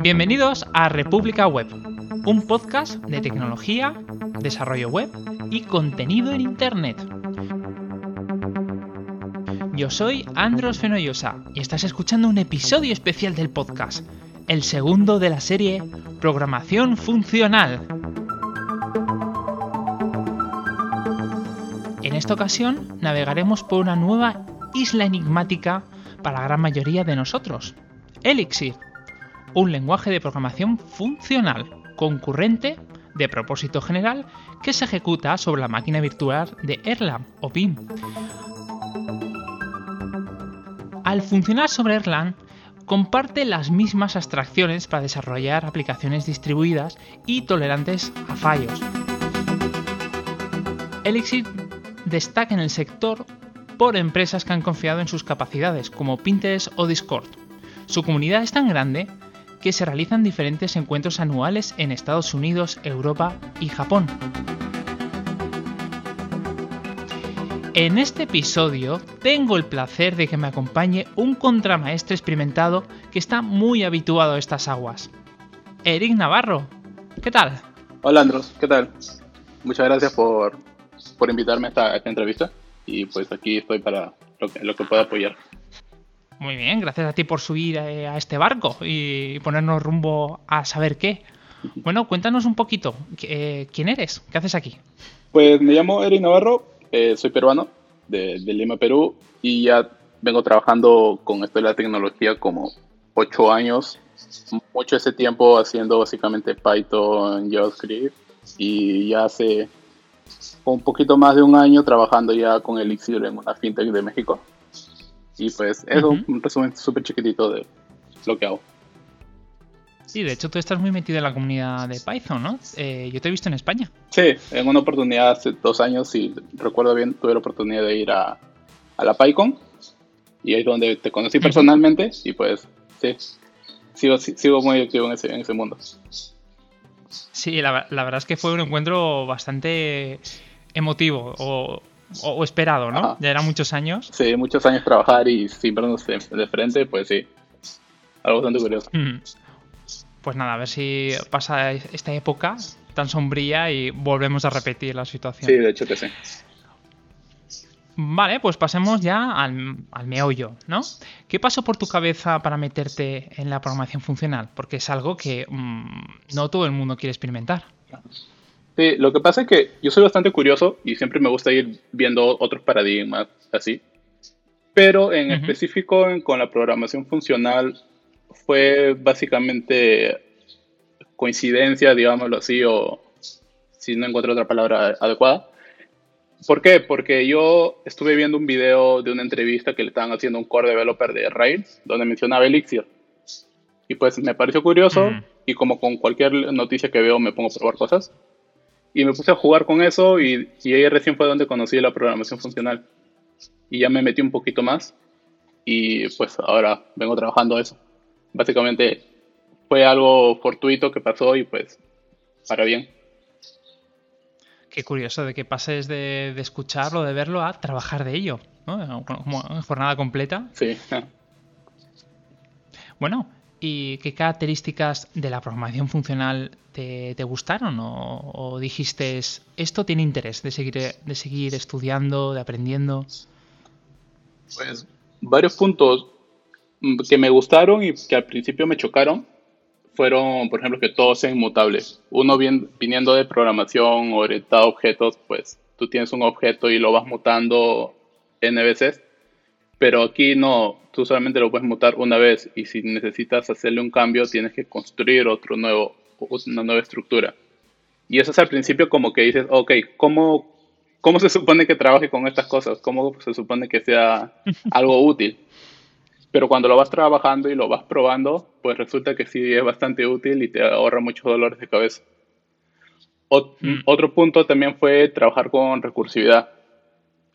Bienvenidos a República Web, un podcast de tecnología, desarrollo web y contenido en Internet. Yo soy Andros Fenollosa y estás escuchando un episodio especial del podcast, el segundo de la serie Programación Funcional. En esta ocasión navegaremos por una nueva isla enigmática para la gran mayoría de nosotros, Elixir, un lenguaje de programación funcional, concurrente, de propósito general, que se ejecuta sobre la máquina virtual de Erlang o PIM. Al funcionar sobre Erlang, comparte las mismas abstracciones para desarrollar aplicaciones distribuidas y tolerantes a fallos. Elixir destaca en el sector por empresas que han confiado en sus capacidades, como Pinterest o Discord. Su comunidad es tan grande que se realizan diferentes encuentros anuales en Estados Unidos, Europa y Japón. En este episodio tengo el placer de que me acompañe un contramaestre experimentado que está muy habituado a estas aguas. Eric Navarro, ¿qué tal? Hola Andros, ¿qué tal? Muchas gracias por, invitarme a esta, entrevista y pues aquí estoy para lo que, lo que pueda apoyar. Muy bien, gracias a ti por subir eh, a este barco y ponernos rumbo a saber qué. Bueno, cuéntanos un poquito, eh, ¿quién eres? ¿Qué haces aquí? Pues me llamo Eric Navarro, eh, soy peruano, de, Lima, Perú, y ya vengo trabajando con esto de la tecnología como ocho años, mucho ese tiempo haciendo básicamente Python, JavaScript, y ya hace un poquito más de un año trabajando ya con Elixir en una fintech de México. Y pues es un resumen súper chiquitito de lo que hago. Sí, de hecho tú estás muy metido en la comunidad de Python, ¿no? Eh, yo te he visto en España. Sí, en una oportunidad hace dos años, si recuerdo bien, tuve la oportunidad de ir a, a la PyCon y ahí es donde te conocí personalmente y pues sí, sigo, sigo muy activo en ese, en ese mundo. Sí, la, la, verdad es que fue un encuentro bastante emotivo o o, esperado, ¿no? Ya eran muchos años. Sí, muchos años trabajar y sin vernos de, frente, pues sí. Algo bastante curioso. Pues nada, a ver si pasa esta época tan sombría y volvemos a repetir la situación. Sí, de hecho que sí. Vale, pues pasemos ya al, meollo, ¿no? ¿Qué pasó por tu cabeza para meterte en la programación funcional? Porque es algo que mm, no todo el mundo quiere experimentar. Sí, lo que pasa es que yo soy bastante curioso y siempre me gusta ir viendo otros paradigmas así. Pero en específico con la programación funcional fue básicamente coincidencia, digámoslo así, o si no encuentro otra palabra adecuada. ¿Por qué? Porque yo estuve viendo un video de una entrevista que le estaban haciendo un core developer de Rails, donde mencionaba Elixir. Y pues me pareció curioso, y como con cualquier noticia que veo me pongo a probar cosas. Y me puse a jugar con eso y, y ahí recién fue donde conocí la programación funcional. Y ya me metí un poquito más y pues ahora vengo trabajando eso. Básicamente fue algo fortuito que pasó y pues para bien. Qué curioso de que pases de, de escucharlo, de verlo, a trabajar de ello, ¿no? Como jornada completa. Sí. Bueno, ¿Y qué características de la programación funcional te, gustaron? O, dijiste, esto tiene interés de seguir, de seguir estudiando, de aprendiendo? Pues varios puntos que me gustaron y que al principio me chocaron fueron, por ejemplo, que todos sean inmutables. Uno bien, viniendo de programación orientada a objetos, pues tú tienes un objeto y lo vas mutando N veces pero aquí no, tú solamente lo puedes mutar una vez y si necesitas hacerle un cambio tienes que construir otro nuevo, una nueva estructura. Y eso es al principio como que dices, ok, ¿cómo, cómo se supone que trabaje con estas cosas? ¿Cómo se supone que sea algo útil? Pero cuando lo vas trabajando y lo vas probando, pues resulta que sí es bastante útil y te ahorra muchos dolores de cabeza. Mm. Otro punto también fue trabajar con recursividad.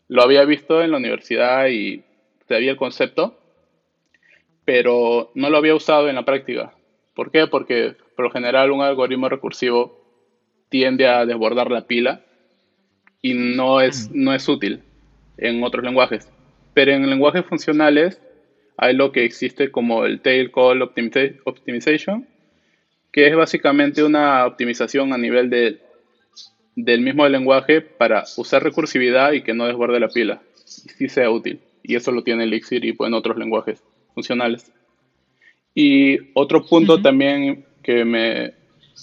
Lo había visto en la universidad y sabía el concepto, pero no lo había usado en la práctica. ¿Por qué? Porque por lo general un algoritmo recursivo tiende a desbordar la pila y no es, mm. no es útil en otros lenguajes. Pero en lenguajes funcionales hay lo que existe como el tail call optimization, que es básicamente una optimización a nivel de, del mismo lenguaje para usar recursividad y que no desborde la pila y sí sea útil. Y eso lo tiene Elixir y en otros lenguajes funcionales. Y otro punto también que me,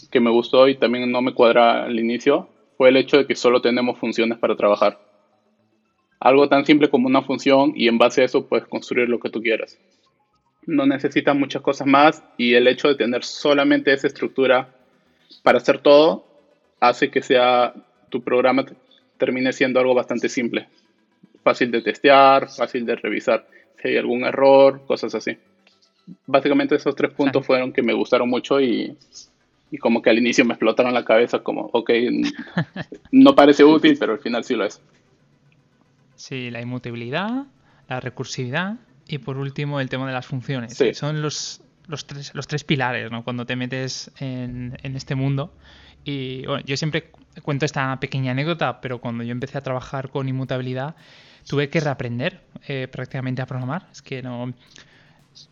que me gustó y también no me cuadra al inicio fue el hecho de que solo tenemos funciones para trabajar. Algo tan simple como una función y en base a eso puedes construir lo que tú quieras. No necesitas muchas cosas más y el hecho de tener solamente esa estructura para hacer todo hace que sea tu programa termine siendo algo bastante simple. Fácil de testear, fácil de revisar si hay algún error, cosas así. Básicamente esos tres puntos fueron que me gustaron mucho y, y como que al inicio me explotaron la cabeza como, ok, no parece útil, pero al final sí lo es. Sí, la inmutabilidad, la recursividad y por último el tema de las funciones. Son los, los, tres, los tres pilares ¿no? cuando te metes en, en este mundo. Y bueno, yo siempre cuento esta pequeña anécdota, pero cuando yo empecé a trabajar con inmutabilidad, tuve que reaprender eh, prácticamente a programar. Es que no.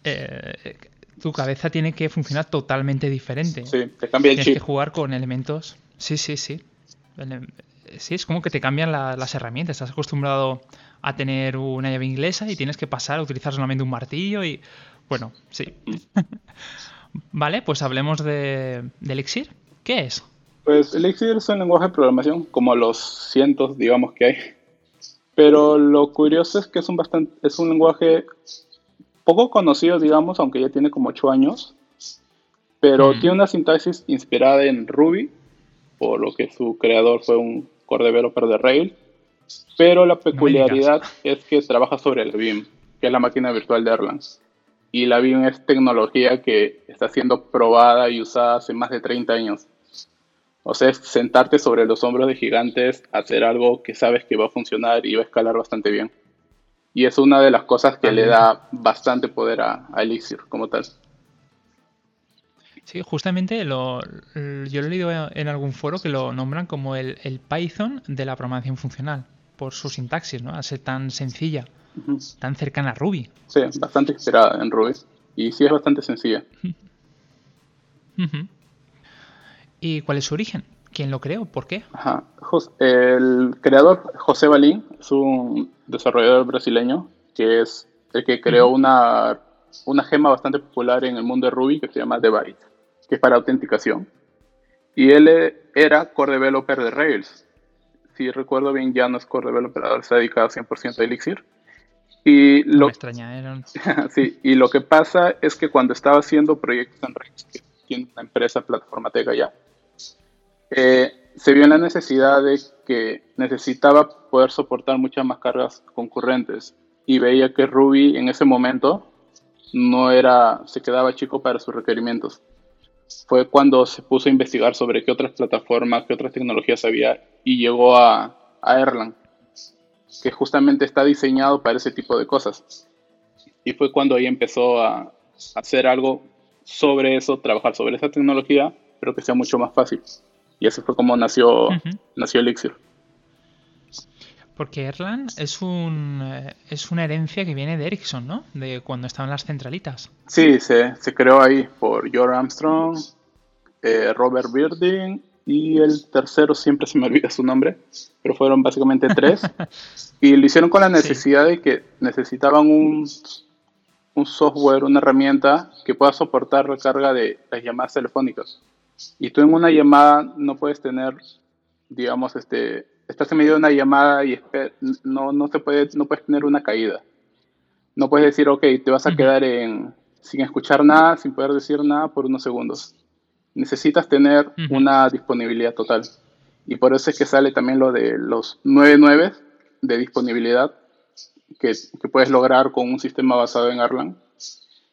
Eh, tu cabeza tiene que funcionar totalmente diferente. Sí, te cambia el Tienes que jugar con elementos. Sí, sí, sí. Sí, es como que te cambian las herramientas. Estás acostumbrado a tener una llave inglesa y tienes que pasar a utilizar solamente un martillo y. Bueno, sí. vale, pues hablemos de, de Elixir. ¿Qué es? Pues Elixir es un lenguaje de programación como los cientos, digamos, que hay. Pero lo curioso es que es un, bastante, es un lenguaje poco conocido, digamos, aunque ya tiene como 8 años. Pero mm. tiene una sintaxis inspirada en Ruby, por lo que su creador fue un core developer de Rails. Pero la peculiaridad es que trabaja sobre el BIM, que es la máquina virtual de Erlang. Y la BIM es tecnología que está siendo probada y usada hace más de 30 años. O sea, es sentarte sobre los hombros de gigantes, hacer algo que sabes que va a funcionar y va a escalar bastante bien. Y es una de las cosas que le da bastante poder a, Elixir como tal. Sí, justamente lo, yo lo he leído en algún foro que lo nombran como el, Python de la programación funcional, por su sintaxis, ¿no? A ser tan sencilla, tan cercana a Ruby. Sí, bastante inspirada en Ruby. Y sí es bastante sencilla. ¿Y cuál es su origen? ¿Quién lo creó? ¿Por qué? Ajá. El creador, José Balín, es un desarrollador brasileño que es el que creó una, una gema bastante popular en el mundo de Ruby que se llama Byte, que es para autenticación. Y él era core developer de Rails. Si recuerdo bien, ya no es core developer, ahora se ha dedicado 100% a Elixir. Y lo, me extrañaron. sí, y lo que pasa es que cuando estaba haciendo proyectos en Rails, que tiene una empresa, Plataforma Tega ya, eh, se vio en la necesidad de que necesitaba poder soportar muchas más cargas concurrentes y veía que Ruby en ese momento no era, se quedaba chico para sus requerimientos. Fue cuando se puso a investigar sobre qué otras plataformas, qué otras tecnologías había y llegó a, a Erlang, que justamente está diseñado para ese tipo de cosas. Y fue cuando ahí empezó a hacer algo sobre eso, trabajar sobre esa tecnología, pero que sea mucho más fácil. Y así fue como nació, nació Elixir. Porque Erlang es, un, eh, es una herencia que viene de Ericsson, ¿no? De cuando estaban las centralitas. Sí, se, se creó ahí por George Armstrong, eh, Robert Birding y el tercero, siempre se me olvida su nombre, pero fueron básicamente tres. y lo hicieron con la necesidad de que necesitaban un, un software, una herramienta que pueda soportar la carga de las llamadas telefónicas. Y tú en una llamada no puedes tener, digamos, este, estás en medio de una llamada y no, no, se puede, no puedes tener una caída. No puedes decir, ok, te vas a quedar en, sin escuchar nada, sin poder decir nada por unos segundos. Necesitas tener una disponibilidad total. Y por eso es que sale también lo de los 99 de disponibilidad que, que, puedes lograr con un sistema basado en Erlang.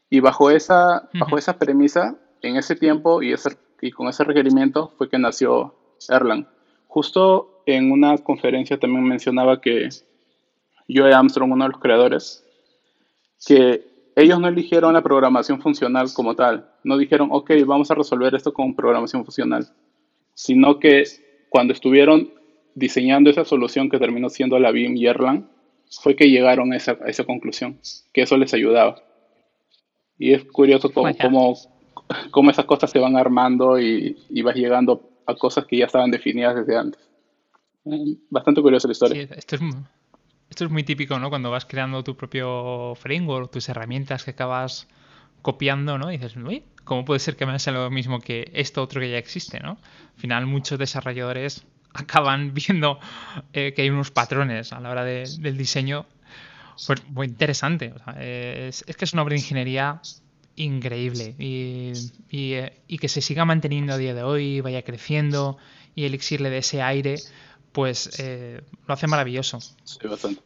Y bajo esa, bajo esa premisa, en ese tiempo y ese y con ese requerimiento fue que nació Erlang. Justo en una conferencia también mencionaba que Joe Armstrong, uno de los creadores, que ellos no eligieron la programación funcional como tal, no dijeron, ok, vamos a resolver esto con programación funcional, sino que cuando estuvieron diseñando esa solución que terminó siendo la BIM y Erlang, fue que llegaron a esa, conclusión, que eso les ayudaba. Y es curioso cómo, cómo esas cosas se van armando y, y vas llegando a cosas que ya estaban definidas desde antes. Eh, bastante curiosa la historia. Sí, esto es, esto es muy típico, ¿no? Cuando vas creando tu propio framework, tus herramientas que acabas copiando, ¿no? Y dices, uy, ¿cómo puede ser que me sea lo mismo que esto otro que ya existe, ¿no? Al final muchos desarrolladores acaban viendo eh, que hay unos patrones a la hora del diseño pues, muy interesante. es, que es una obra de ingeniería increíble y, eh, y, que se siga manteniendo a día de hoy, vaya creciendo y Elixir le dé ese aire, pues eh, lo hace maravilloso. Sí, bastante.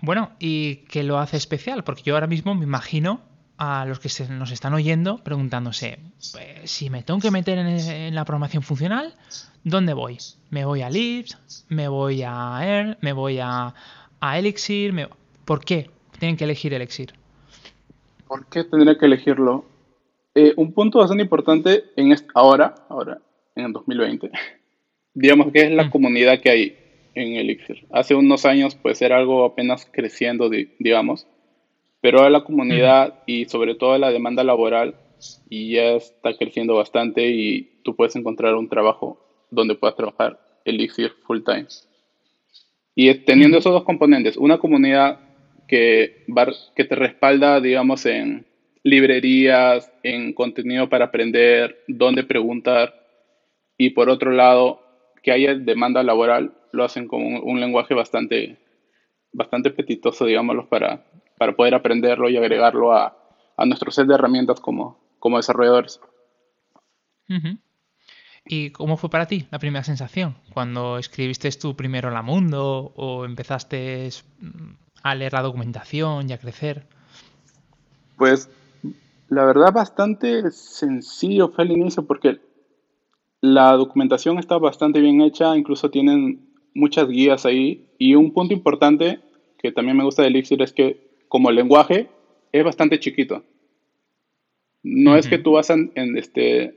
Bueno, ¿y qué lo hace especial? Porque yo ahora mismo me imagino a los que se nos están oyendo preguntándose, pues, si me tengo que meter en, la programación funcional, ¿dónde voy? ¿Me voy a Libs? ¿Me voy a Air? ¿Me voy a, Elixir? ¿Por qué tienen que elegir Elixir? ¿Por qué tendría que elegirlo? Eh, un punto bastante importante en ahora, ahora, en el 2020, digamos que es la mm. comunidad que hay en Elixir. Hace unos años pues era algo apenas creciendo, digamos pero a la comunidad y sobre todo la demanda laboral y ya está creciendo bastante y tú puedes encontrar un trabajo donde puedas trabajar Elixir full time. Y teniendo esos dos componentes, una comunidad que, te respalda, digamos, en librerías, en contenido para aprender, dónde preguntar, y por otro lado, que haya demanda laboral, lo hacen con un, lenguaje bastante, bastante apetitoso, digámoslo, para, para poder aprenderlo y agregarlo a, nuestro set de herramientas como, como desarrolladores. ¿Y cómo fue para ti la primera sensación? Cuando escribiste tú primero la mundo o empezaste a leer la documentación y a crecer. Pues la verdad bastante sencillo fue el inicio porque la documentación está bastante bien hecha, incluso tienen muchas guías ahí y un punto importante que también me gusta de Elixir es que como lenguaje es bastante chiquito. No es que tú vas a en, este,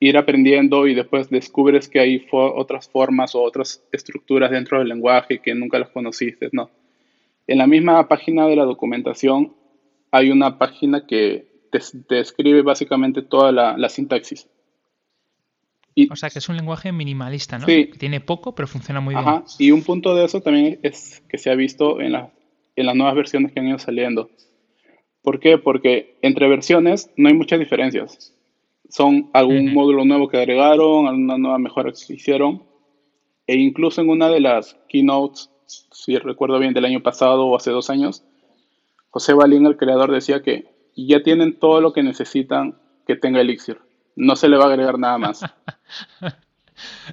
ir aprendiendo y después descubres que hay otras formas o otras estructuras dentro del lenguaje que nunca las conociste, no. En la misma página de la documentación hay una página que te, describe básicamente toda la, sintaxis. Y, o sea, que es un lenguaje minimalista, ¿no? Sí. Que tiene poco, pero funciona muy Ajá. bien. Y un punto de eso también es que se ha visto en, la, en las nuevas versiones que han ido saliendo. ¿Por qué? Porque entre versiones no hay muchas diferencias. Son algún módulo nuevo que agregaron, alguna nueva mejora que hicieron. E incluso en una de las keynotes, si recuerdo bien, del año pasado o hace dos años, José Balín, el creador, decía que ya tienen todo lo que necesitan que tenga Elixir. No se le va a agregar nada más.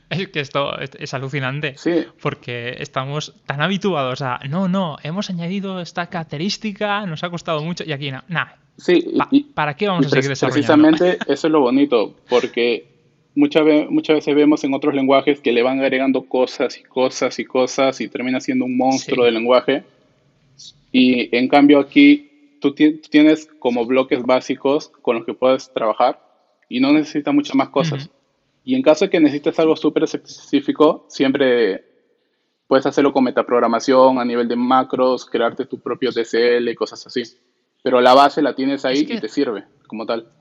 Es que esto es, alucinante. Porque estamos tan habituados a, no, no, hemos añadido esta característica, nos ha costado mucho y aquí no, nada. Sí, ¿Para qué vamos a seguir desarrollando? Precisamente eso es lo bonito, porque muchas, muchas veces vemos en otros lenguajes que le van agregando cosas y cosas y cosas y termina siendo un monstruo de lenguaje. Y en cambio aquí tú tienes como bloques básicos con los que puedes trabajar y no necesitas muchas más cosas. Y en caso de que necesites algo súper específico, siempre puedes hacerlo con metaprogramación a nivel de macros, crearte tu propio DCL y cosas así. Pero la base la tienes ahí y te sirve como tal.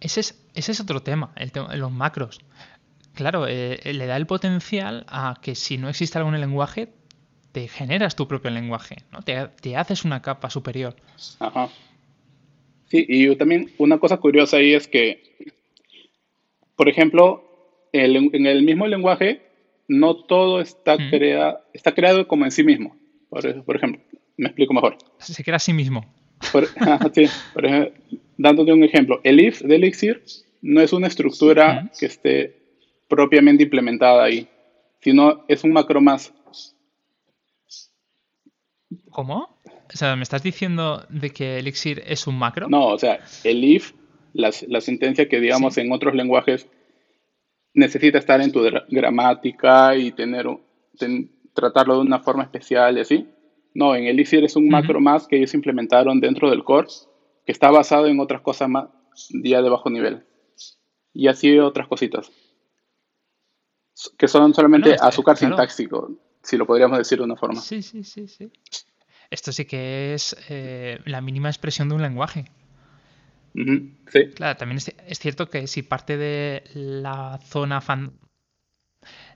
Ese es, ese es otro tema, el tema los macros. Claro, eh, le da el potencial a que si no existe algún lenguaje, te generas tu propio lenguaje, ¿no? Te, te haces una capa superior. Ajá. Sí, y también una cosa curiosa ahí es que, por ejemplo, en el mismo lenguaje, no todo está, está creado como en sí mismo. Por, por, ejemplo, me explico mejor. Se crea a sí mismo. sí, por ejemplo, dándote un ejemplo, el if de Elixir no es una estructura que esté propiamente implementada ahí, sino es un macro más. ¿Cómo? O sea, ¿me estás diciendo de que Elixir es un macro? No, o sea, el if, la, la sentencia que digamos en otros lenguajes necesita estar en tu gramática y tener, tratarlo de una forma especial y así. No, en Elixir es un macro más que ellos implementaron dentro del core que está basado en otras cosas más ya de bajo nivel. Y así otras cositas. Que son solamente azúcar sintáxico, si lo podríamos decir de una forma. Sí, sí, sí, sí. Esto sí que es eh, la mínima expresión de un lenguaje. Sí. Claro, también es, cierto que si parte de la zona fan...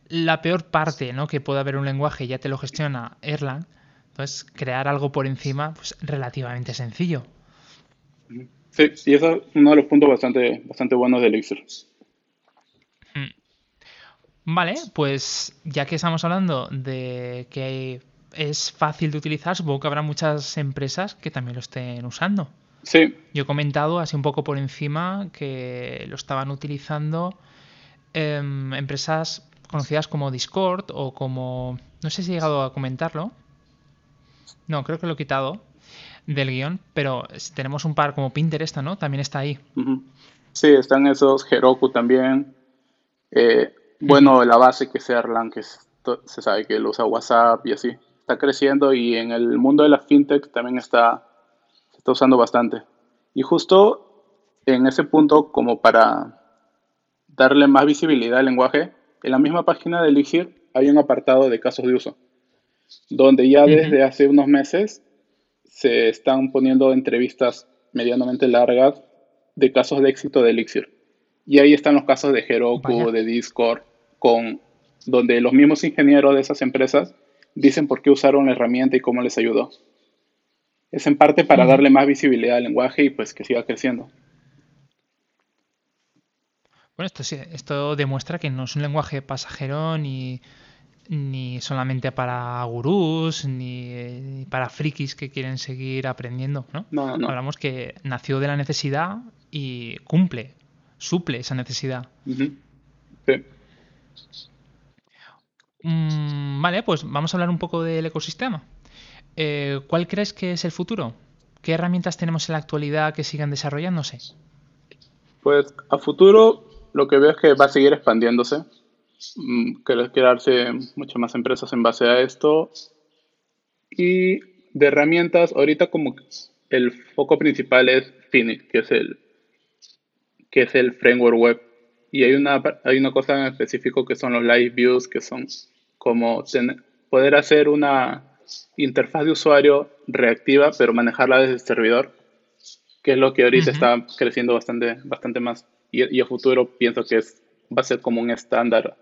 La peor parte ¿no? que puede haber un lenguaje ya te lo gestiona Erlang, entonces crear algo por encima pues relativamente sencillo. Sí, y eso es uno de los puntos bastante, bastante buenos de Elixir. Hmm. Vale, pues ya que estamos hablando de que es fácil de utilizar, supongo que habrá muchas empresas que también lo estén usando. Sí. Yo he comentado así un poco por encima que lo estaban utilizando em, empresas conocidas como Discord o como... No sé si he llegado a comentarlo. No, creo que lo he quitado del guion, pero tenemos un par como Pinterest, ¿no? También está ahí. Sí, están esos, Heroku también. Eh, bueno, la base que es Erlang, que se sabe que lo usa WhatsApp y así. Está creciendo y en el mundo de la fintech también está, se está usando bastante. Y justo en ese punto, como para darle más visibilidad al lenguaje, en la misma página de Elixir hay un apartado de casos de uso, donde ya desde hace unos meses se están poniendo entrevistas medianamente largas de casos de éxito de Elixir. Y ahí están los casos de Heroku, de Discord, con, donde los mismos ingenieros de esas empresas dicen por qué usaron la herramienta y cómo les ayudó. Es en parte para darle más visibilidad al lenguaje y pues que siga creciendo. Bueno, esto, esto demuestra que no es un lenguaje pasajero ni ni solamente para gurús, ni para frikis que quieren seguir aprendiendo, ¿no? No, no. Hablamos que nació de la necesidad y cumple, suple esa necesidad. sí. Mm, vale, pues vamos a hablar un poco del ecosistema. Eh, ¿Cuál crees que es el futuro? ¿Qué herramientas tenemos en la actualidad que sigan desarrollándose? Pues a futuro lo que veo es que va a seguir expandiéndose crearse muchas más empresas en base a esto. Y de herramientas, ahorita como el foco principal es Phoenix, que es el, que es el framework web. Y hay una, hay una cosa en específico que son los live views, que son como poder hacer una interfaz de usuario reactiva, pero manejarla desde el servidor, que es lo que ahorita está creciendo bastante, bastante más. Y, y a futuro pienso que es, va a ser como un estándar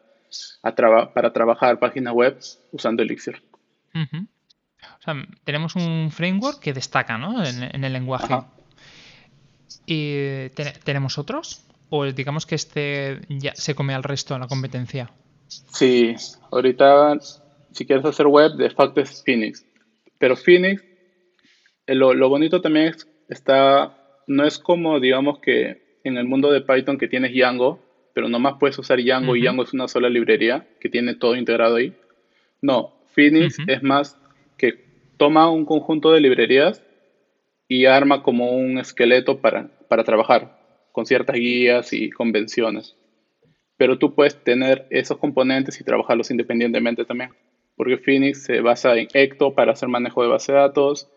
para trabajar páginas web usando Elixir. O sea, tenemos un framework que destaca ¿no? en, el lenguaje. ¿Y tenemos otros? ¿O digamos que este ya se come al resto de la competencia? Sí, ahorita si quieres hacer web, de facto es Phoenix. Pero Phoenix, eh, lo, lo bonito también es, está, no es como digamos que en el mundo de Python que tienes Django, pero nomás puedes usar Django y Django es una sola librería que tiene todo integrado ahí. No, Phoenix es más que toma un conjunto de librerías y arma como un esqueleto para, para trabajar con ciertas guías y convenciones. Pero tú puedes tener esos componentes y trabajarlos independientemente también. Porque Phoenix se basa en Ecto para hacer manejo de base de datos,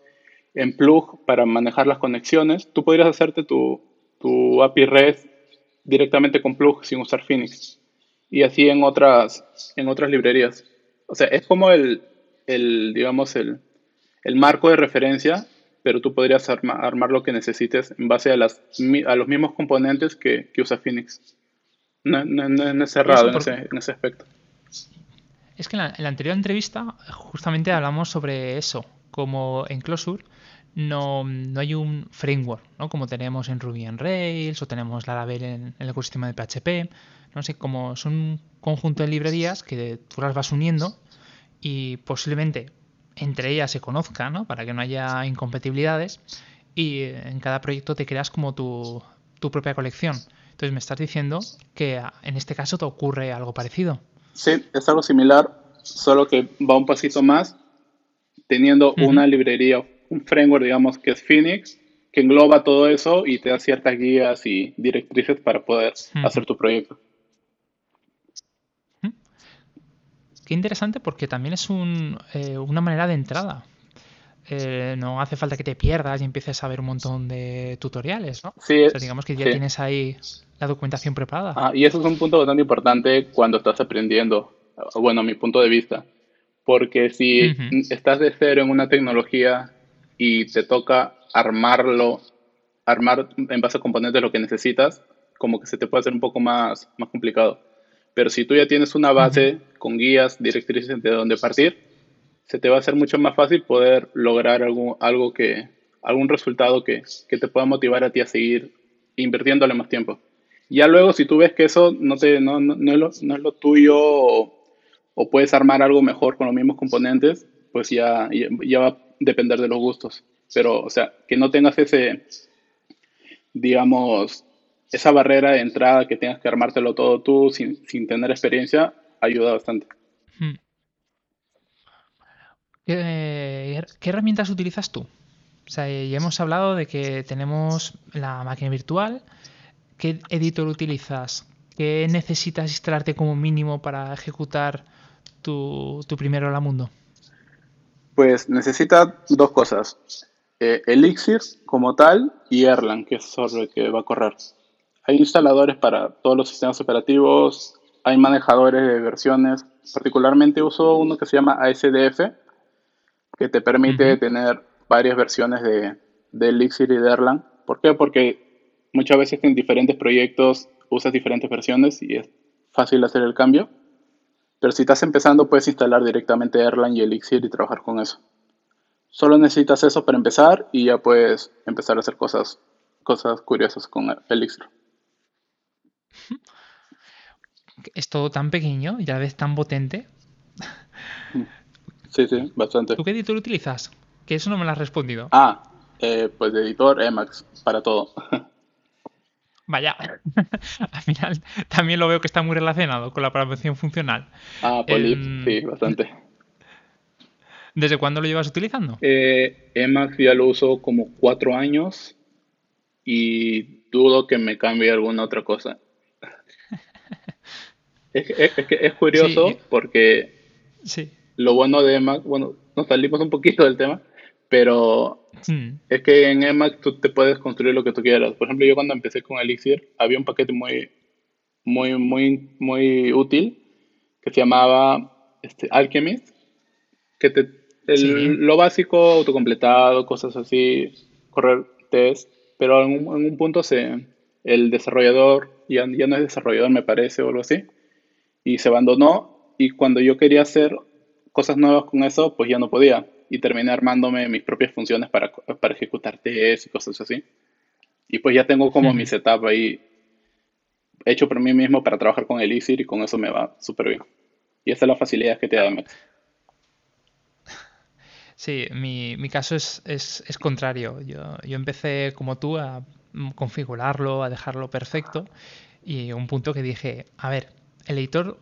en Plug para manejar las conexiones. Tú podrías hacerte tu, tu API REST directamente con plug sin usar Phoenix. Y así en otras, en otras librerías. O sea, es como el, el digamos, el, el marco de referencia, pero tú podrías armar lo que necesites en base a, las, a los mismos componentes que, que usa Phoenix. No, no, es cerrado en, ese, en, ese, aspecto. Es que en la, en la, anterior entrevista justamente hablamos sobre eso, como en Closure no, no hay un framework, ¿no? Como tenemos en Ruby en Rails o tenemos Laravel en, el ecosistema de PHP. No sé, como son un conjunto de librerías que tú las vas uniendo y posiblemente entre ellas se conozcan, ¿no? Para que no haya incompatibilidades y en cada proyecto te creas como tu, tu propia colección. Entonces me estás diciendo que en este caso te ocurre algo parecido. Sí, es algo similar, solo que va un pasito más, teniendo una librería un framework, digamos, que es Phoenix, que engloba todo eso y te da ciertas guías y directrices para poder hacer tu proyecto. Qué interesante porque también es eh, una manera de entrada. Eh, no hace falta que te pierdas y empieces a ver un montón de tutoriales, ¿no? Sí, digamos que ya tienes ahí la documentación preparada. Ah, y eso es un punto bastante importante cuando estás aprendiendo, bueno, a mi punto de vista, porque si estás de cero en una tecnología y te toca armarlo armar en base a componentes lo que necesitas, como que se te puede hacer un poco más, más complicado. Pero si tú ya tienes una base con guías, directrices de dónde partir, se te va a hacer mucho más fácil poder lograr algo, algo que, algún resultado que, que te pueda motivar a ti a seguir invirtiéndole más tiempo. Ya luego, si tú ves que eso no, te, no, no, no, es, lo, no es, lo, tuyo o, o, puedes armar algo mejor con los mismos componentes, pues ya, ya va a depender de los gustos. Pero, o sea, que no tengas ese, digamos, esa barrera de entrada que tengas que armártelo todo tú sin, sin tener experiencia, ayuda bastante. Hmm. ¿Qué, ¿Qué, herramientas utilizas tú? O sea, ya hemos hablado de que tenemos la máquina virtual. ¿Qué editor utilizas? ¿Qué necesitas instalarte como mínimo para ejecutar tu, tu primer Hola Mundo? Pues necesita dos cosas. Eh, Elixir como tal y Erlang, que es sobre el que va a correr. Hay instaladores para todos los sistemas operativos, hay manejadores de versiones. Particularmente uso uno que se llama ASDF, que te permite tener varias versiones de, de Elixir y de Erlang. ¿Por qué? Porque muchas veces en diferentes proyectos usas diferentes versiones y es fácil hacer el cambio. Pero si estás empezando, puedes instalar directamente Erlang y Elixir y trabajar con eso. Solo necesitas eso para empezar y ya puedes empezar a hacer cosas, cosas curiosas con Elixir. Es todo tan pequeño y a la vez tan potente. Sí, sí, bastante. ¿Tú qué editor utilizas? Que eso no me lo has respondido. Ah, eh, pues de editor Emacs para todo. Vaya, al final también lo veo que está muy relacionado con la programación funcional. Ah, Polip, em, sí, bastante. ¿Desde cuándo lo llevas utilizando? Eh, Emacs ya lo uso como cuatro años y dudo que me cambie alguna otra cosa. es, que es curioso porque sí. lo bueno de Emacs, bueno, nos salimos un poquito del tema, pero hmm. es que en Emacs tú te puedes construir lo que tú quieras. Por ejemplo, yo cuando empecé con Elixir había un paquete muy, muy, muy, muy útil que se llamaba este, Alchemist, que te, lo básico, autocompletado, cosas así, correr test, pero en un, punto se, el desarrollador ya, ya no es desarrollador, me parece, o algo así, y se abandonó. Y cuando yo quería hacer cosas nuevas con eso, pues ya no podía y terminé armándome mis propias funciones para, para ejecutar TS y cosas así. Y pues ya tengo como mi setup ahí hecho por mí mismo para trabajar con Elixir y con eso me va súper bien. Y esa es la facilidad que te da Max. Sí, mi, mi caso es, es, es, contrario. Yo, yo empecé como tú a configurarlo, a dejarlo perfecto y un punto que dije, a ver, ¿el editor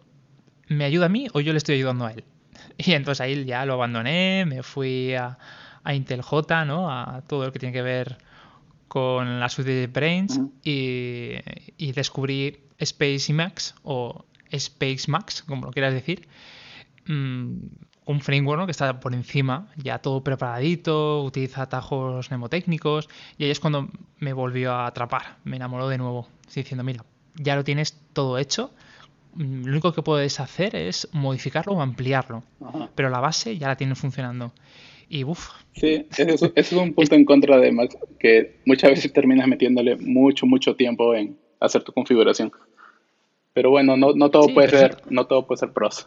me ayuda a mí o yo le estoy ayudando a él? Y entonces ahí ya lo abandoné, me fui a, Intel J, ¿no? A todo lo que tiene que ver con la suite de Brains y, descubrí Space Emacs o Space Max, como lo quieras decir. Mm, un framework que está por encima, ya todo preparadito, utiliza atajos mnemotécnicos y ahí es cuando me volvió a atrapar, me enamoró de nuevo, diciendo, mira, ya lo tienes todo hecho, lo único que puedes hacer es modificarlo o ampliarlo. Pero la base ya la tienes funcionando. Y uff. Sí, eso, es un punto en contra de Max, que muchas veces terminas metiéndole mucho, mucho tiempo en hacer tu configuración. Pero bueno, no, no todo puede ser, no todo puede ser pros.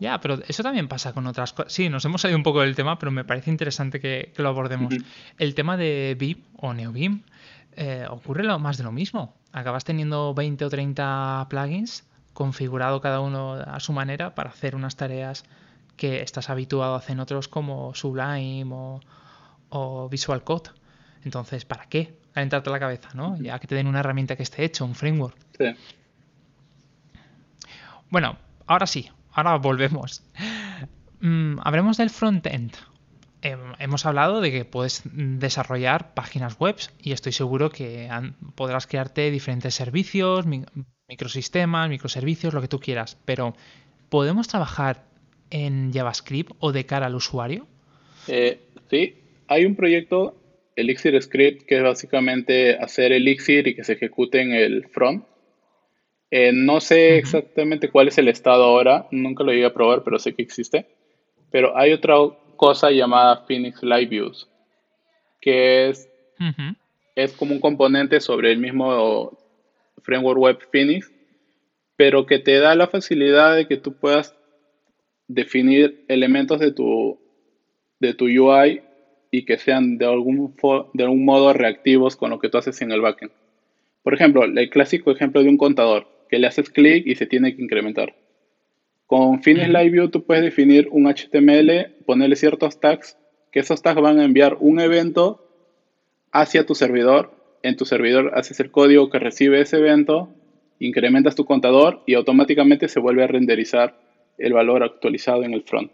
Ya, pero eso también pasa con otras cosas. Sí, nos hemos salido un poco del tema, pero me parece interesante que, lo abordemos. El tema de BIM o NeoBIM eh, ocurre lo, más de lo mismo. Acabas teniendo 20 o 30 plugins configurado cada uno a su manera para hacer unas tareas que estás habituado a hacer en otros como Sublime o, Visual Code. Entonces, ¿para qué calentarte la cabeza, no? Ya que te den una herramienta que esté hecho, un framework. Sí. Bueno, ahora sí, ahora volvemos. Mm, hablemos del front-end hemos hablado de que puedes desarrollar páginas web y estoy seguro que podrás crearte diferentes servicios, microsistemas, microservicios, lo que tú quieras, pero ¿podemos trabajar en JavaScript o de cara al usuario? Eh, sí, hay un proyecto, Elixir Script, que es básicamente hacer Elixir y que se ejecute en el front. Eh, no sé exactamente cuál es el estado ahora, nunca lo llegué a probar, pero sé que existe. Pero hay otra cosa llamada Phoenix Live Views, que es es como un componente sobre el mismo framework web Phoenix, pero que te da la facilidad de que tú puedas definir elementos de tu, de tu UI y que sean de algún, de algún modo reactivos con lo que tú haces en el backend. Por ejemplo, el clásico ejemplo de un contador, que le haces clic y se tiene que incrementar. Con Finish Live View tú puedes definir un HTML, ponerle ciertos tags, que esos tags van a enviar un evento hacia tu servidor. En tu servidor haces el código que recibe ese evento, incrementas tu contador y automáticamente se vuelve a renderizar el valor actualizado en el front.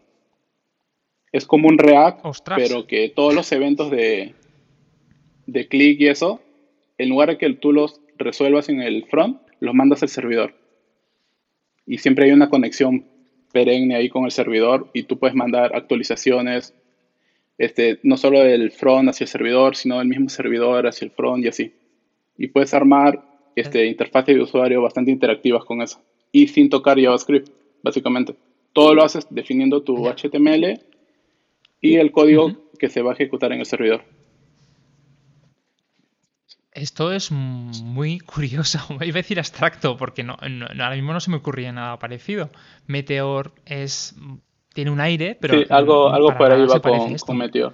Es como un React, pero que todos los eventos de, de clic y eso, en lugar de que tú los resuelvas en el front, los mandas al servidor. Y siempre hay una conexión perenne ahí con el servidor y tú puedes mandar actualizaciones este, no solo del front hacia el servidor, sino del mismo servidor hacia el front y así. Y puedes armar este, interfaces de usuario bastante interactivas con eso. Y sin tocar JavaScript, básicamente. Todo lo haces definiendo tu HTML y el código que se va a ejecutar en el servidor. Esto es muy curioso, iba a decir abstracto, porque no, ahora mismo no se me ocurría nada parecido. Meteor es tiene un aire, pero. Sí, algo, algo por ahí va con, con, Meteor.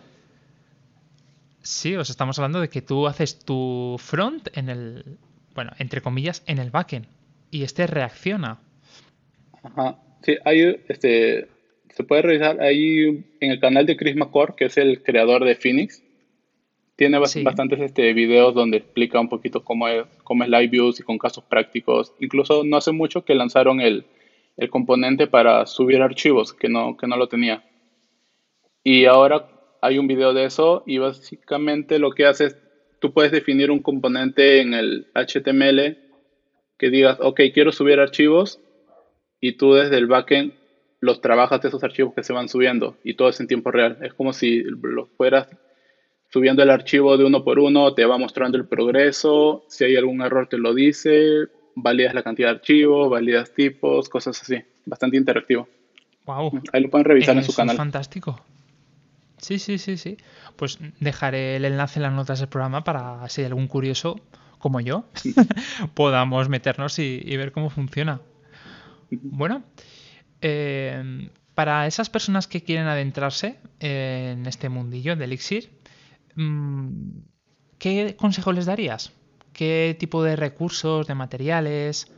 Sí, os estamos hablando de que tú haces tu front en el. Bueno, entre comillas, en el backend. Y este reacciona. Ajá. Sí, hay este. Se puede revisar ahí en el canal de Chris McCord, que es el creador de Phoenix. Tiene bastantes este, videos donde explica un poquito cómo es, cómo es Live Views y con casos prácticos. Incluso no hace mucho que lanzaron el, el componente para subir archivos, que no, que no lo tenía. Y ahora hay un video de eso y básicamente lo que hace es, tú puedes definir un componente en el HTML que digas, ok, quiero subir archivos y tú desde el backend los trabajas de esos archivos que se van subiendo y todo es en tiempo real. Es como si lo fueras subiendo el archivo de uno por uno, te va mostrando el progreso, si hay algún error te lo dice, validas la cantidad de archivos, validas tipos, cosas así. Bastante interactivo. Wow. Ahí lo pueden revisar en su canal. fantástico. Sí, sí, sí, sí. Pues dejaré el enlace en las notas del programa para si hay algún curioso como yo podamos meternos y, ver cómo funciona. Bueno, eh, para esas personas que quieren adentrarse en este mundillo de Elixir, ¿qué consejo les darías? ¿Qué tipo de recursos, de materiales?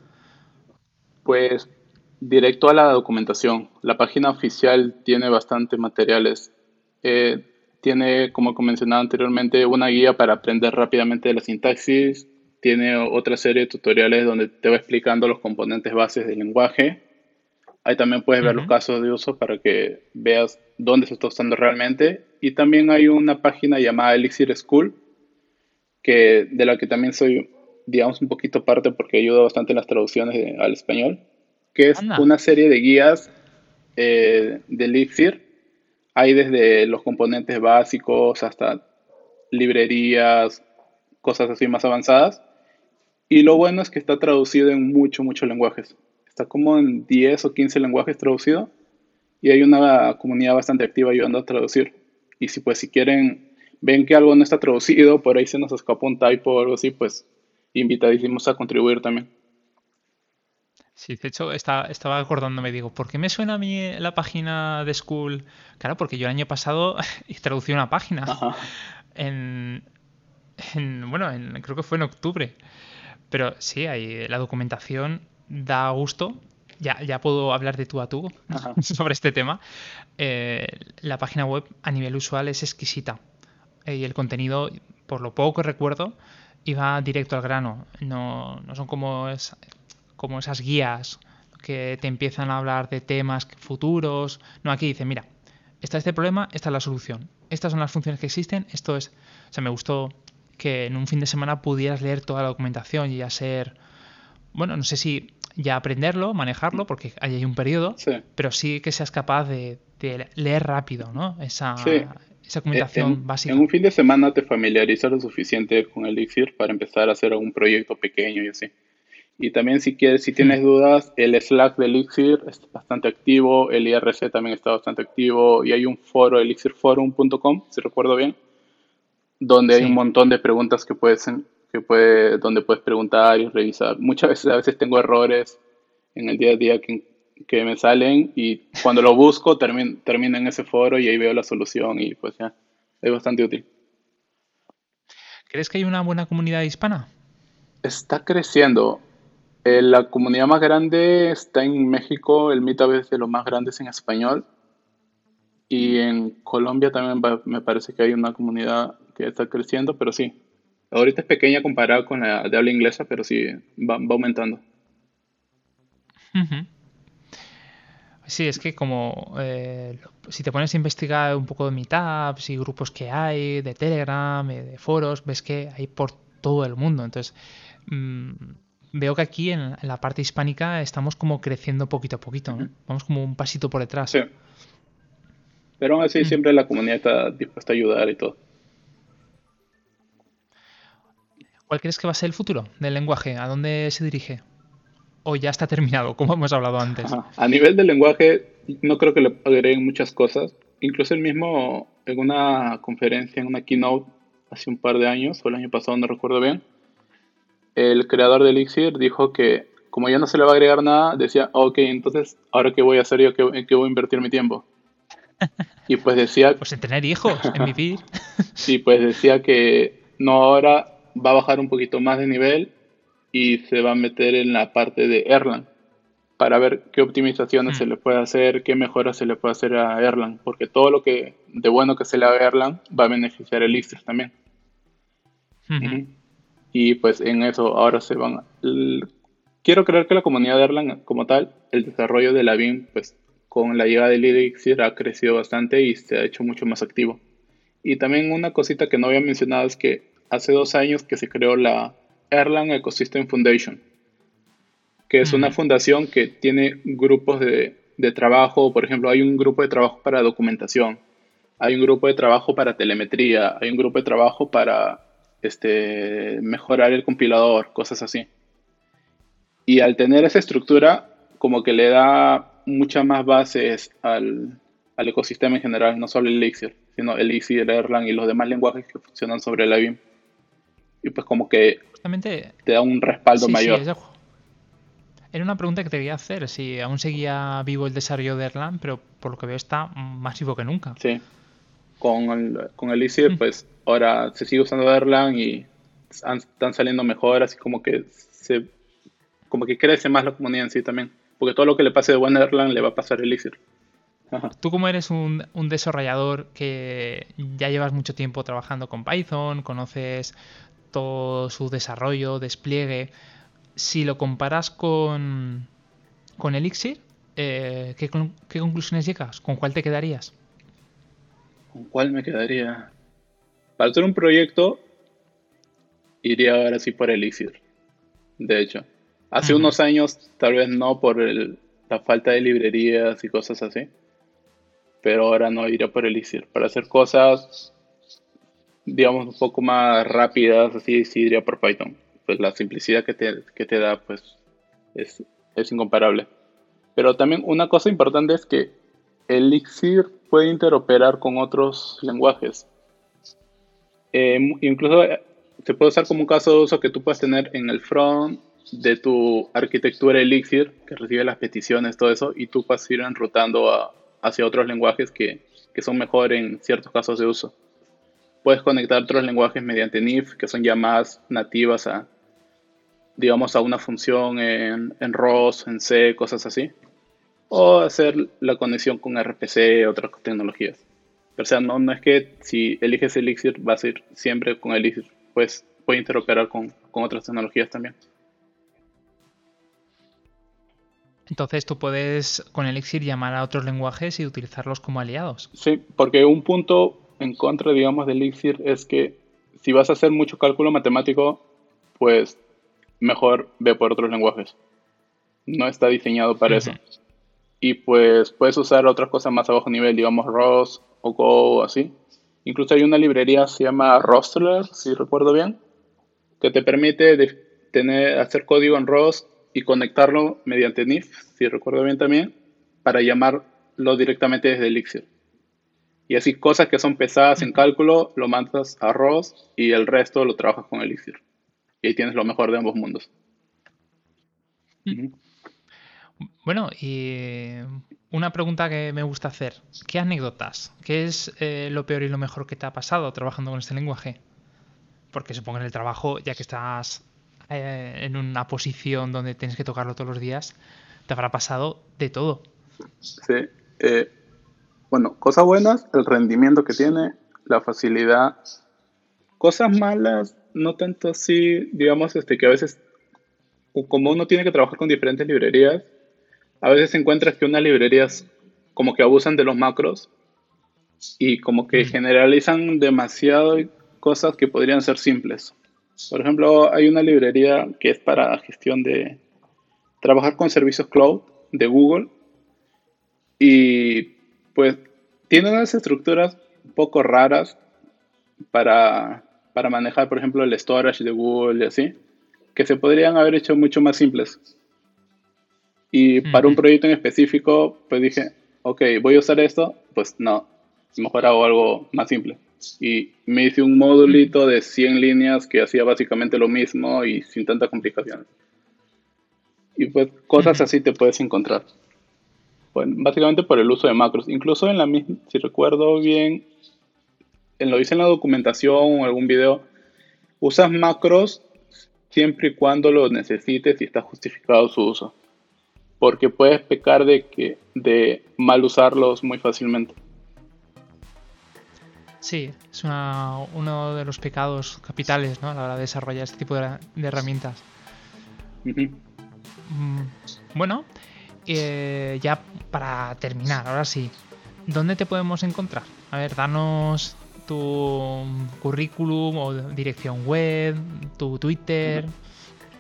Pues directo a la documentación. La página oficial tiene bastantes materiales. Eh, tiene, como mencionaba anteriormente, una guía para aprender rápidamente de la sintaxis. Tiene otra serie de tutoriales donde te va explicando los componentes bases del lenguaje. Ahí también puedes ver los casos de uso para que veas dónde se está usando realmente. Y también hay una página llamada Elixir School, que, de la que también soy, digamos, un poquito parte porque ayuda bastante en las traducciones al español, que es una serie de guías eh, de Elixir. Hay desde los componentes básicos hasta librerías, cosas así más avanzadas. Y lo bueno es que está traducido en muchos, muchos lenguajes. Está como en 10 o 15 lenguajes traducido y hay una comunidad bastante activa ayudando a traducir. Y si pues si quieren ven que algo no está traducido, por ahí se nos escapa un typo o algo así, pues invitadísimos a contribuir también. Sí, de hecho estaba acordándome, digo, ¿por qué me suena a mí la página de School? Claro, porque yo el año pasado traducí una página en, bueno, creo que fue en octubre. Pero sí, hay, la documentación da gusto. Ya, ya puedo hablar de tú a tú sobre este tema. Eh, la página web a nivel usual es exquisita. Eh, y el contenido, por lo poco que recuerdo, iba directo al grano. No, no son como, es, como esas guías que te empiezan a hablar de temas futuros. No, aquí dice, mira, está este problema, esta es la solución. Estas son las funciones que existen, esto es... O sea, me gustó que en un fin de semana pudieras leer toda la documentación y ya ser... Bueno, no sé si ya aprenderlo, manejarlo, porque hay un periodo, pero sí que seas capaz de, leer rápido, ¿no? Esa, esa comunicación en, básica. En un fin de semana te familiarizas lo suficiente con Elixir para empezar a hacer algún proyecto pequeño y así. Y también si quieres, si tienes dudas, el Slack de Elixir es bastante activo, el IRC también está bastante activo y hay un foro, elixirforum.com, si recuerdo bien, donde hay un montón de preguntas que puedes, que puede, donde puedes preguntar y revisar. Muchas veces, a veces tengo errores en el día a día que, que me salen y cuando lo busco termino, termino en ese foro y ahí veo la solución y pues ya, es bastante útil. ¿Crees que hay una buena comunidad hispana? Está creciendo. Eh, la comunidad más grande está en México, el Meetup es de los más grandes en español. Y en Colombia también me parece que hay una comunidad que está creciendo, pero sí. Ahorita es pequeña comparada con la de habla inglesa, pero sí va, aumentando. Sí, es que como eh, si te pones a investigar un poco de meetups y grupos que hay, de Telegram, eh, de foros, ves que hay por todo el mundo. Entonces, mm, veo que aquí en, la parte hispánica estamos como creciendo poquito a poquito. Vamos como un pasito por detrás. Sí. Pero aún así siempre la comunidad está dispuesta a ayudar y todo. ¿Cuál crees que va a ser el futuro del lenguaje? ¿A dónde se dirige? ¿O ya está terminado, como hemos hablado antes? A nivel del lenguaje, no creo que le agreguen muchas cosas. Incluso el mismo, en una conferencia, en una keynote, hace un par de años, o el año pasado, no recuerdo bien, el creador de Elixir dijo que como ya no se le va a agregar nada, decía, ok, entonces, ¿ahora qué voy a hacer yo? ¿En qué voy a invertir mi tiempo? Y pues decía... Pues en tener hijos, en vivir. sí, pues decía que no, ahora va a bajar un poquito más de nivel y se va a meter en la parte de Erlang para ver qué optimizaciones se mm. le puede hacer, qué mejoras se le puede hacer a Erlang, porque todo lo que de bueno que se le haga a Erlang va a beneficiar el Elixir también. Y pues en eso ahora se van... Quiero creer que la comunidad de Erlang como tal, el desarrollo de la BIM, pues con la llegada del Elixir ha crecido bastante y se ha hecho mucho más activo. Y también una cosita que no había mencionado es que hace dos años que se creó la Erlang Ecosystem Foundation, que es una fundación que tiene grupos de, trabajo, por ejemplo, hay un grupo de trabajo para documentación, hay un grupo de trabajo para telemetría, hay un grupo de trabajo para este, mejorar el compilador, cosas así. Y al tener esa estructura, como que le da muchas más bases al, al ecosistema en general, no solo el Elixir, sino Elixir, Erlang y los demás lenguajes que funcionan sobre la BIM y pues como que te da un respaldo mayor. era una pregunta que te quería hacer, si aún seguía vivo el desarrollo de Erlang, pero por lo que veo está más vivo que nunca. Sí, con el, con el mm. pues ahora se sigue usando Erlang y están saliendo mejoras y como que se como que crece más la comunidad en sí también, porque todo lo que le pase de buen Erlang le va a pasar Elixir. Tú como eres un, un, desarrollador que ya llevas mucho tiempo trabajando con Python, conoces su desarrollo, despliegue, si lo comparas con, con Elixir, eh, ¿qué, conclusiones llegas? ¿Con cuál te quedarías? ¿Con cuál me quedaría? Para hacer un proyecto, iría ahora sí por Elixir. De hecho, hace unos años, tal vez no por la falta de librerías y cosas así, pero ahora no iría por Elixir. Para hacer cosas digamos, un poco más rápidas, así sí diría por Python. Pues la simplicidad que te, que te da, pues, es, es, incomparable. Pero también una cosa importante es que Elixir puede interoperar con otros lenguajes. Eh, incluso eh, se puede usar como un caso de uso que tú puedes tener en el front de tu arquitectura Elixir, que recibe las peticiones, todo eso, y tú puedes ir enrutando hacia otros lenguajes que, que son mejor en ciertos casos de uso. Puedes conectar otros lenguajes mediante NIF, que son llamadas nativas a, digamos, a una función en, en ROS, en C, cosas así. O hacer la conexión con RPC, otras tecnologías. Pero, o sea, no, no es que si eliges Elixir vas a ir siempre con Elixir. Pues puede interoperar con, con otras tecnologías también. Entonces tú puedes con Elixir llamar a otros lenguajes y utilizarlos como aliados. Sí, porque un punto en contra, digamos, de Elixir es que si vas a hacer mucho cálculo matemático, pues mejor ve por otros lenguajes. No está diseñado para eso. Y pues puedes usar otras cosas más a bajo nivel, digamos ROS o Go, así. Incluso hay una librería, se llama Rostler, si recuerdo bien, que te permite tener, hacer código en ROS y conectarlo mediante NIF, si recuerdo bien también, para llamarlo directamente desde Elixir. Y así cosas que son pesadas en cálculo, lo mandas a ROS y el resto lo trabajas con Elixir. Y ahí tienes lo mejor de ambos mundos. Bueno, y una pregunta que me gusta hacer. ¿Qué anécdotas? ¿Qué es eh, lo peor y lo mejor que te ha pasado trabajando con este lenguaje? Porque supongo en el trabajo, ya que estás eh, en una posición donde tienes que tocarlo todos los días, te habrá pasado de todo. Sí. Eh, bueno, cosas buenas, el rendimiento que tiene, la facilidad. Cosas malas, no tanto así, digamos, este, que a veces, como uno tiene que trabajar con diferentes librerías, a veces encuentras que unas librerías como que abusan de los macros y como que generalizan demasiado cosas que podrían ser simples. Por ejemplo, hay una librería que es para gestión de trabajar con servicios cloud de Google y pues tiene unas estructuras un poco raras para, para manejar, por ejemplo, el storage de Google y así, que se podrían haber hecho mucho más simples. Y para un proyecto en específico, pues dije, ok, voy a usar esto, pues no, mejor hago algo más simple. Y me hice un módulito de 100 líneas que hacía básicamente lo mismo y sin tantas complicaciones. Y pues cosas así te puedes encontrar. Bueno, básicamente por el uso de macros. Incluso en la misma, si recuerdo bien, en lo hice en la documentación o algún video, usas macros siempre y cuando lo necesites y está justificado su uso porque puedes pecar de, que, de mal usarlos muy fácilmente. Sí, es uno de los pecados capitales ¿no? a la hora de desarrollar este tipo de, herramientas. Mm, bueno, eh, ya para terminar, ahora sí, ¿dónde te podemos encontrar? A ver, danos tu currículum o dirección web, tu Twitter.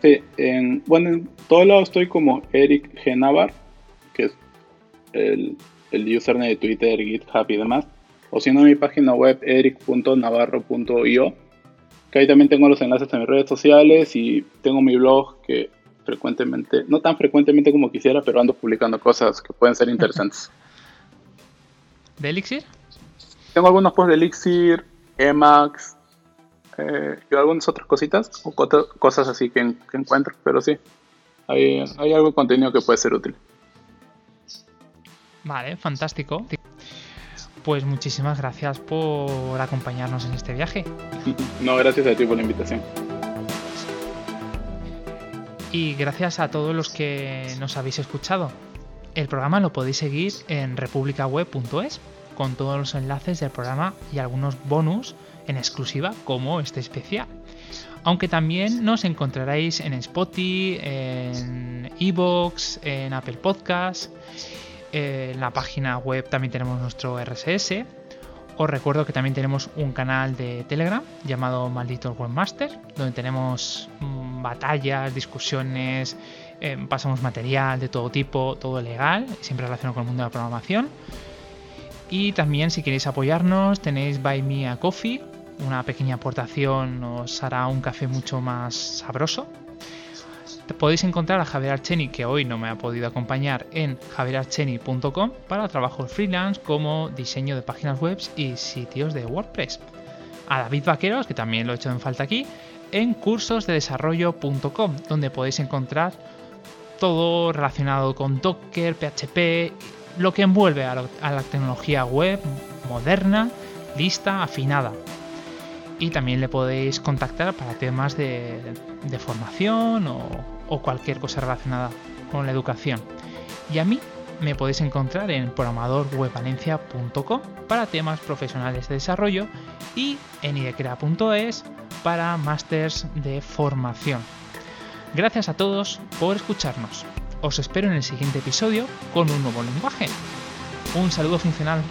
Sí, en, bueno, en todo lado estoy como Eric G. que es el, el username de Twitter, GitHub y demás. O si no, mi página web eric.navarro.io, que ahí también tengo los enlaces a mis redes sociales y tengo mi blog que frecuentemente, no tan frecuentemente como quisiera, pero ando publicando cosas que pueden ser interesantes. ¿De Elixir? Tengo algunos posts de Elixir, Emacs, eh, y algunas otras cositas o cosas así que, encuentro, pero sí, hay, hay algo de contenido que puede ser útil. Vale, fantástico. Pues muchísimas gracias por acompañarnos en este viaje. No, gracias a ti por la invitación. Y gracias a todos los que nos habéis escuchado. El programa lo podéis seguir en republicaweb.es con todos los enlaces del programa y algunos bonus en exclusiva como este especial. Aunque también nos encontraréis en Spotify, en Evox, en Apple Podcasts, en la página web también tenemos nuestro RSS. Os recuerdo que también tenemos un canal de Telegram llamado Maldito Webmaster, donde tenemos mm, batallas, discusiones, eh, pasamos material de todo tipo, todo legal, siempre relacionado con el mundo de la programación. Y también si queréis apoyarnos tenéis Buy Me a Coffee, una pequeña aportación os hará un café mucho más sabroso. Podéis encontrar a Javier Archeni, que hoy no me ha podido acompañar, en javierarcheni.com para trabajos freelance como diseño de páginas web y sitios de WordPress. A David Vaqueros, que también lo he hecho en falta aquí, en cursosdedesarrollo.com, donde podéis encontrar todo relacionado con Docker, PHP, lo que envuelve a, la tecnología web moderna, lista, afinada y también le podéis contactar para temas de, formación o, cualquier cosa relacionada con la educación. Y a mí me podéis encontrar en programadorwebvalencia.com para temas profesionales de desarrollo y en idecrea.es para másters de formación. Gracias a todos por escucharnos. Os espero en el siguiente episodio con un nuevo lenguaje. Un saludo funcional.